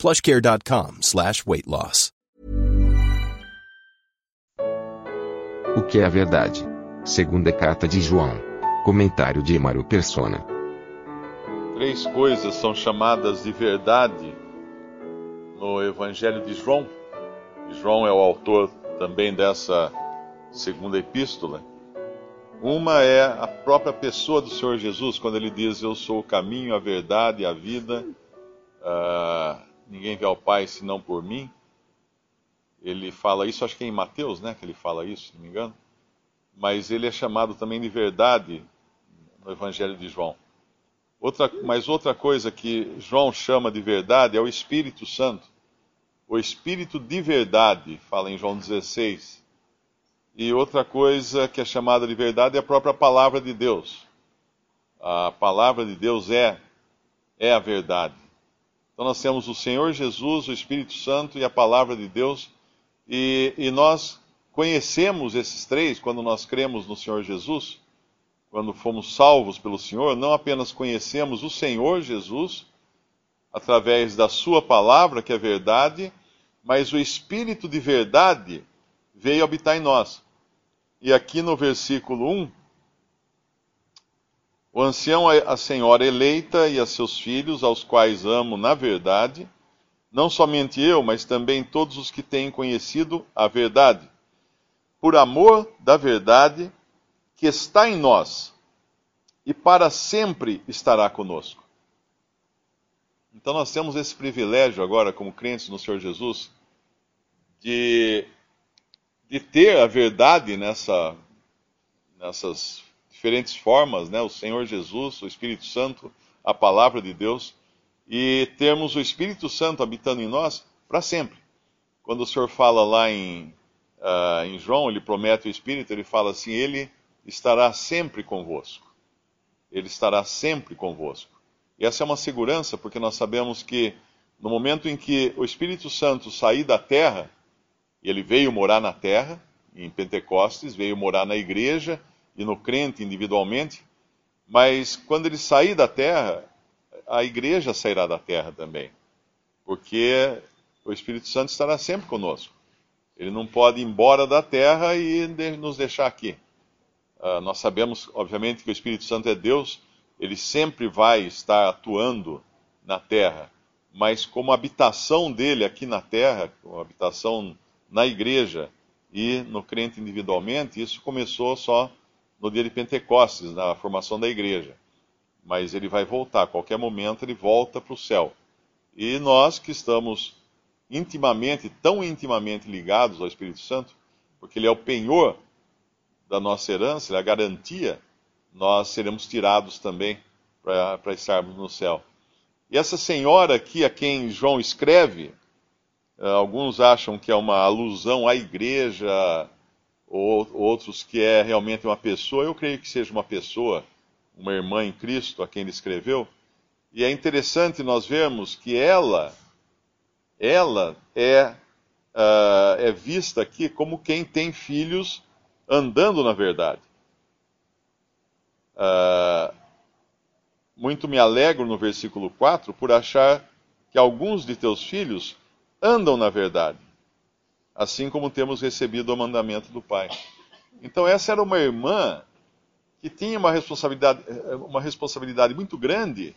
plushcare.com slash weight loss. O que é a verdade? Segunda carta de João. Comentário de Emaro Persona. Três coisas são chamadas de verdade no Evangelho de João. João é o autor também dessa segunda epístola. Uma é a própria pessoa do Senhor Jesus, quando ele diz: Eu sou o caminho, a verdade e a vida, uh, ninguém vê ao Pai senão por mim. Ele fala isso, acho que é em Mateus, né? Que ele fala isso, se não me engano. Mas ele é chamado também de verdade no Evangelho de João. Outra, mas outra coisa que João chama de verdade é o Espírito Santo. O Espírito de verdade, fala em João 16 e outra coisa que é chamada de verdade é a própria palavra de Deus. A palavra de Deus é, é a verdade. Então nós temos o Senhor Jesus, o Espírito Santo e a palavra de Deus. E, e nós conhecemos esses três quando nós cremos no Senhor Jesus, quando fomos salvos pelo Senhor, não apenas conhecemos o Senhor Jesus através da Sua palavra, que é verdade, mas o Espírito de verdade veio habitar em nós. E aqui no versículo 1, o ancião, a senhora eleita e a seus filhos, aos quais amo na verdade, não somente eu, mas também todos os que têm conhecido a verdade, por amor da verdade que está em nós e para sempre estará conosco. Então nós temos esse privilégio agora, como crentes no Senhor Jesus, de de ter a verdade nessa, nessas diferentes formas, né? o Senhor Jesus, o Espírito Santo, a palavra de Deus, e termos o Espírito Santo habitando em nós para sempre. Quando o Senhor fala lá em, uh, em João, ele promete o Espírito, ele fala assim: Ele estará sempre convosco. Ele estará sempre convosco. E essa é uma segurança, porque nós sabemos que no momento em que o Espírito Santo sair da terra, ele veio morar na terra, em Pentecostes, veio morar na igreja e no crente individualmente, mas quando ele sair da terra, a igreja sairá da terra também, porque o Espírito Santo estará sempre conosco. Ele não pode ir embora da terra e nos deixar aqui. Uh, nós sabemos, obviamente, que o Espírito Santo é Deus, ele sempre vai estar atuando na terra, mas como habitação dele aqui na terra, como habitação na igreja e no crente individualmente, isso começou só no dia de Pentecostes, na formação da igreja. Mas ele vai voltar, a qualquer momento ele volta para o céu. E nós que estamos intimamente, tão intimamente ligados ao Espírito Santo, porque ele é o penhor da nossa herança, ele é a garantia, nós seremos tirados também para estarmos no céu. E essa senhora aqui, a quem João escreve, eh, alguns acham que é uma alusão à igreja, ou outros que é realmente uma pessoa. Eu creio que seja uma pessoa, uma irmã em Cristo, a quem ele escreveu. E é interessante nós vermos que ela, ela é, uh, é vista aqui como quem tem filhos andando na verdade. Uh, muito me alegro no versículo 4 por achar que alguns de teus filhos andam na verdade, assim como temos recebido o mandamento do Pai. Então, essa era uma irmã que tinha uma responsabilidade, uma responsabilidade muito grande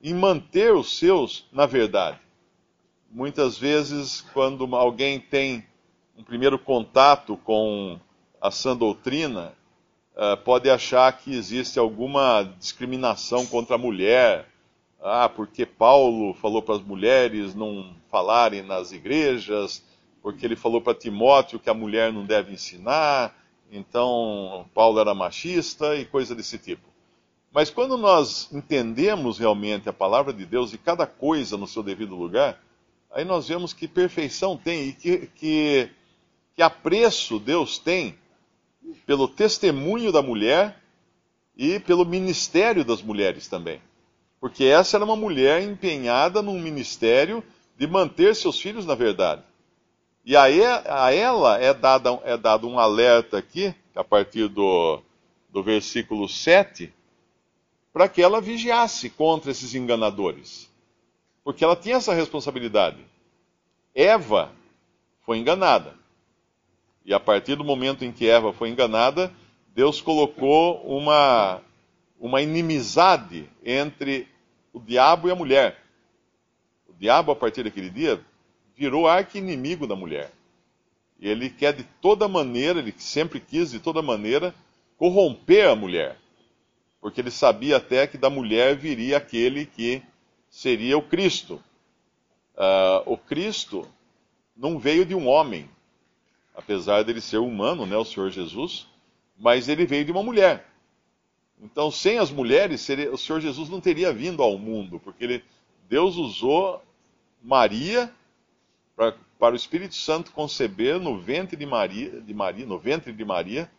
em manter os seus na verdade. Muitas vezes, quando alguém tem um primeiro contato com a sã doutrina, uh, pode achar que existe alguma discriminação contra a mulher, ah, porque Paulo falou para as mulheres não falarem nas igrejas, porque ele falou para Timóteo que a mulher não deve ensinar, então Paulo era machista e coisa desse tipo. Mas quando nós entendemos realmente a palavra de Deus e cada coisa no seu devido lugar, aí nós vemos que perfeição tem e que, que, que apreço Deus tem pelo testemunho da mulher e pelo ministério das mulheres também. Porque essa era uma mulher empenhada num ministério de manter seus filhos na verdade. E a, ela é dado, é dado um alerta aqui, a partir do, do versículo 7, para que ela vigiasse contra esses enganadores. Porque ela tinha essa responsabilidade. Eva foi enganada. E a partir do momento em que Eva foi enganada, Deus colocou uma, uma inimizade entre o diabo e a mulher. O diabo, a partir daquele dia, virou arqui-inimigo da mulher. E ele quer de toda maneira, ele sempre quis de toda maneira, corromper a mulher. Porque ele sabia até que da mulher viria aquele que seria o Cristo. Uh, o Cristo não veio de um homem, apesar dele ser humano, né, o Senhor Jesus, mas ele veio de uma mulher. Então, sem as mulheres, seria, o Senhor Jesus não teria vindo ao mundo, porque ele, Deus usou Maria pra, para o Espírito Santo conceber no ventre de Maria, de Maria, no ventre de Maria,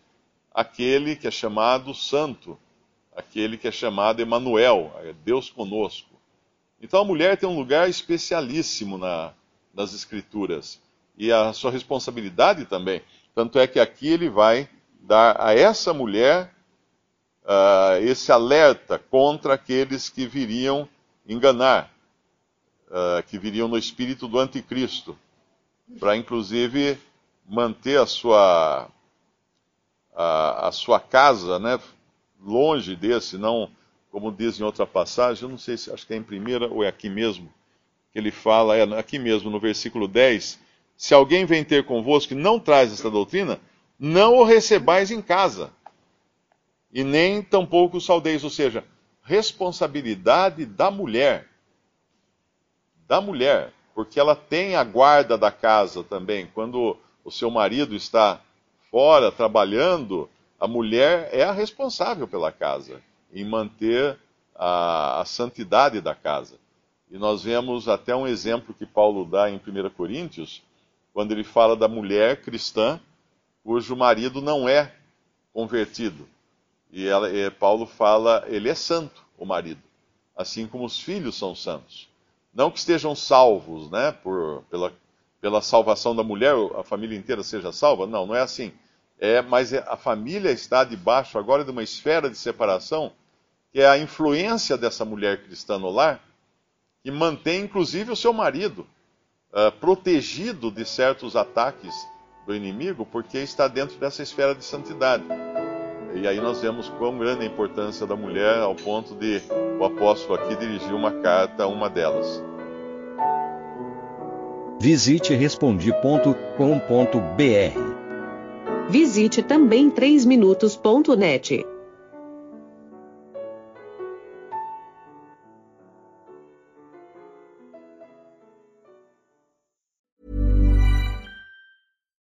aquele que é chamado Santo, aquele que é chamado Emanuel, é Deus conosco. Então a mulher tem um lugar especialíssimo na, nas Escrituras e a sua responsabilidade também. Tanto é que aqui ele vai dar a essa mulher uh, esse alerta contra aqueles que viriam enganar, uh, que viriam no espírito do anticristo, para inclusive manter a sua, a, a sua casa né, longe desse, não como diz em outra passagem, eu não sei se acho que é em primeira ou é aqui mesmo, que ele fala, é aqui mesmo no versículo 10, se alguém vem ter convosco e não traz esta doutrina, não o recebais em casa, e nem tampouco os saldeis, ou seja, responsabilidade da mulher. Da mulher, porque ela tem a guarda da casa também. Quando o seu marido está fora trabalhando, a mulher é a responsável pela casa em manter a, a santidade da casa. E nós vemos até um exemplo que Paulo dá em 1 Coríntios, quando ele fala da mulher cristã cujo marido não é convertido. E, ela, e Paulo fala, ele é santo, o marido, assim como os filhos são santos. Não que estejam salvos, né, por, pela, pela salvação da mulher, a família inteira seja salva, não, não é assim. É, mas é, a família está debaixo agora de uma esfera de separação, que é a influência dessa mulher cristã no lar, que mantém inclusive o seu marido uh, protegido de certos ataques do inimigo, porque está dentro dessa esfera de santidade. E aí nós vemos quão grande a importância da mulher, ao ponto de o apóstolo aqui dirigir uma carta a uma delas. Visite respondi.com.br Visite também 3minutos.net.